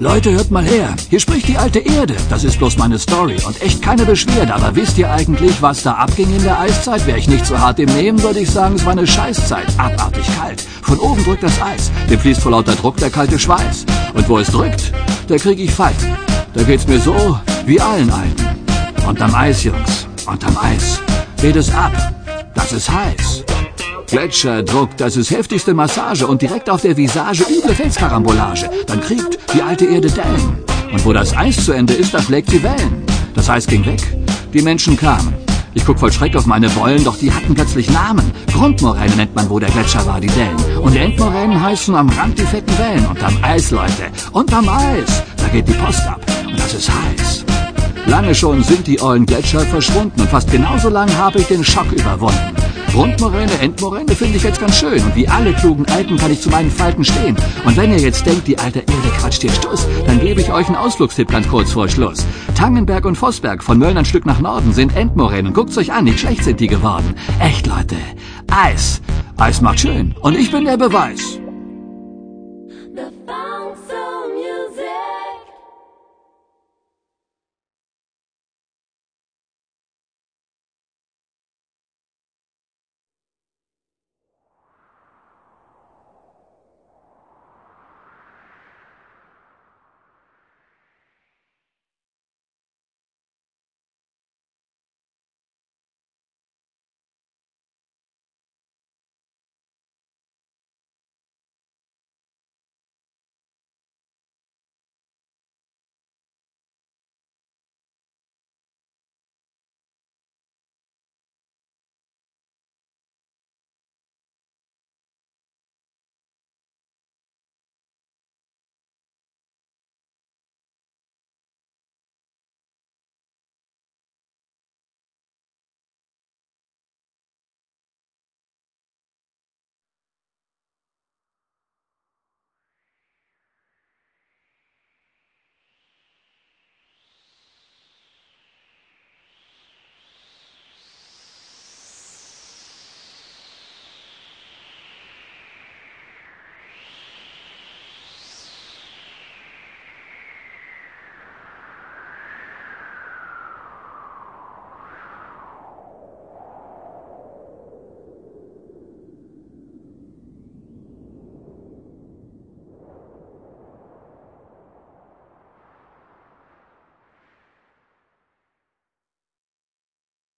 Leute, hört mal her. Hier spricht die alte Erde. Das ist bloß meine Story und echt keine Beschwerde. Aber wisst ihr eigentlich, was da abging in der Eiszeit? Wäre ich nicht so hart im Nehmen, würde ich sagen, es war eine Scheißzeit. Abartig kalt. Von oben drückt das Eis. Dem fließt vor lauter Druck der kalte Schweiß. Und wo es drückt, da krieg ich Falten. Da geht's mir so wie allen Alten. Unterm Eis, Jungs. Unterm Eis. Geht es ab. Das ist heiß. Gletscherdruck, das ist heftigste Massage und direkt auf der Visage üble Felskarambolage. Dann kriegt die alte Erde Dellen. Und wo das Eis zu Ende ist, da schlägt sie Wellen. Das Eis ging weg, die Menschen kamen. Ich guck voll Schreck auf meine Beulen, doch die hatten plötzlich Namen. Grundmoräne nennt man, wo der Gletscher war, die Dellen. Und Endmoränen heißen am Rand die fetten Wellen. Unterm Eis, Leute, unterm Eis. Da geht die Post ab und das ist heiß. Lange schon sind die ollen Gletscher verschwunden und fast genauso lang habe ich den Schock überwunden. Grundmoräne, Endmoräne finde ich jetzt ganz schön und wie alle klugen Alten kann ich zu meinen Falten stehen. Und wenn ihr jetzt denkt, die alte Erde quatscht hier Stuss, dann gebe ich euch einen Ausflugstipp ganz kurz vor Schluss. Tangenberg und Vossberg von Mölln ein Stück nach Norden sind Endmoränen. Guckt's euch an, nicht schlecht sind die geworden. Echt, Leute. Eis. Eis macht schön. Und ich bin der Beweis.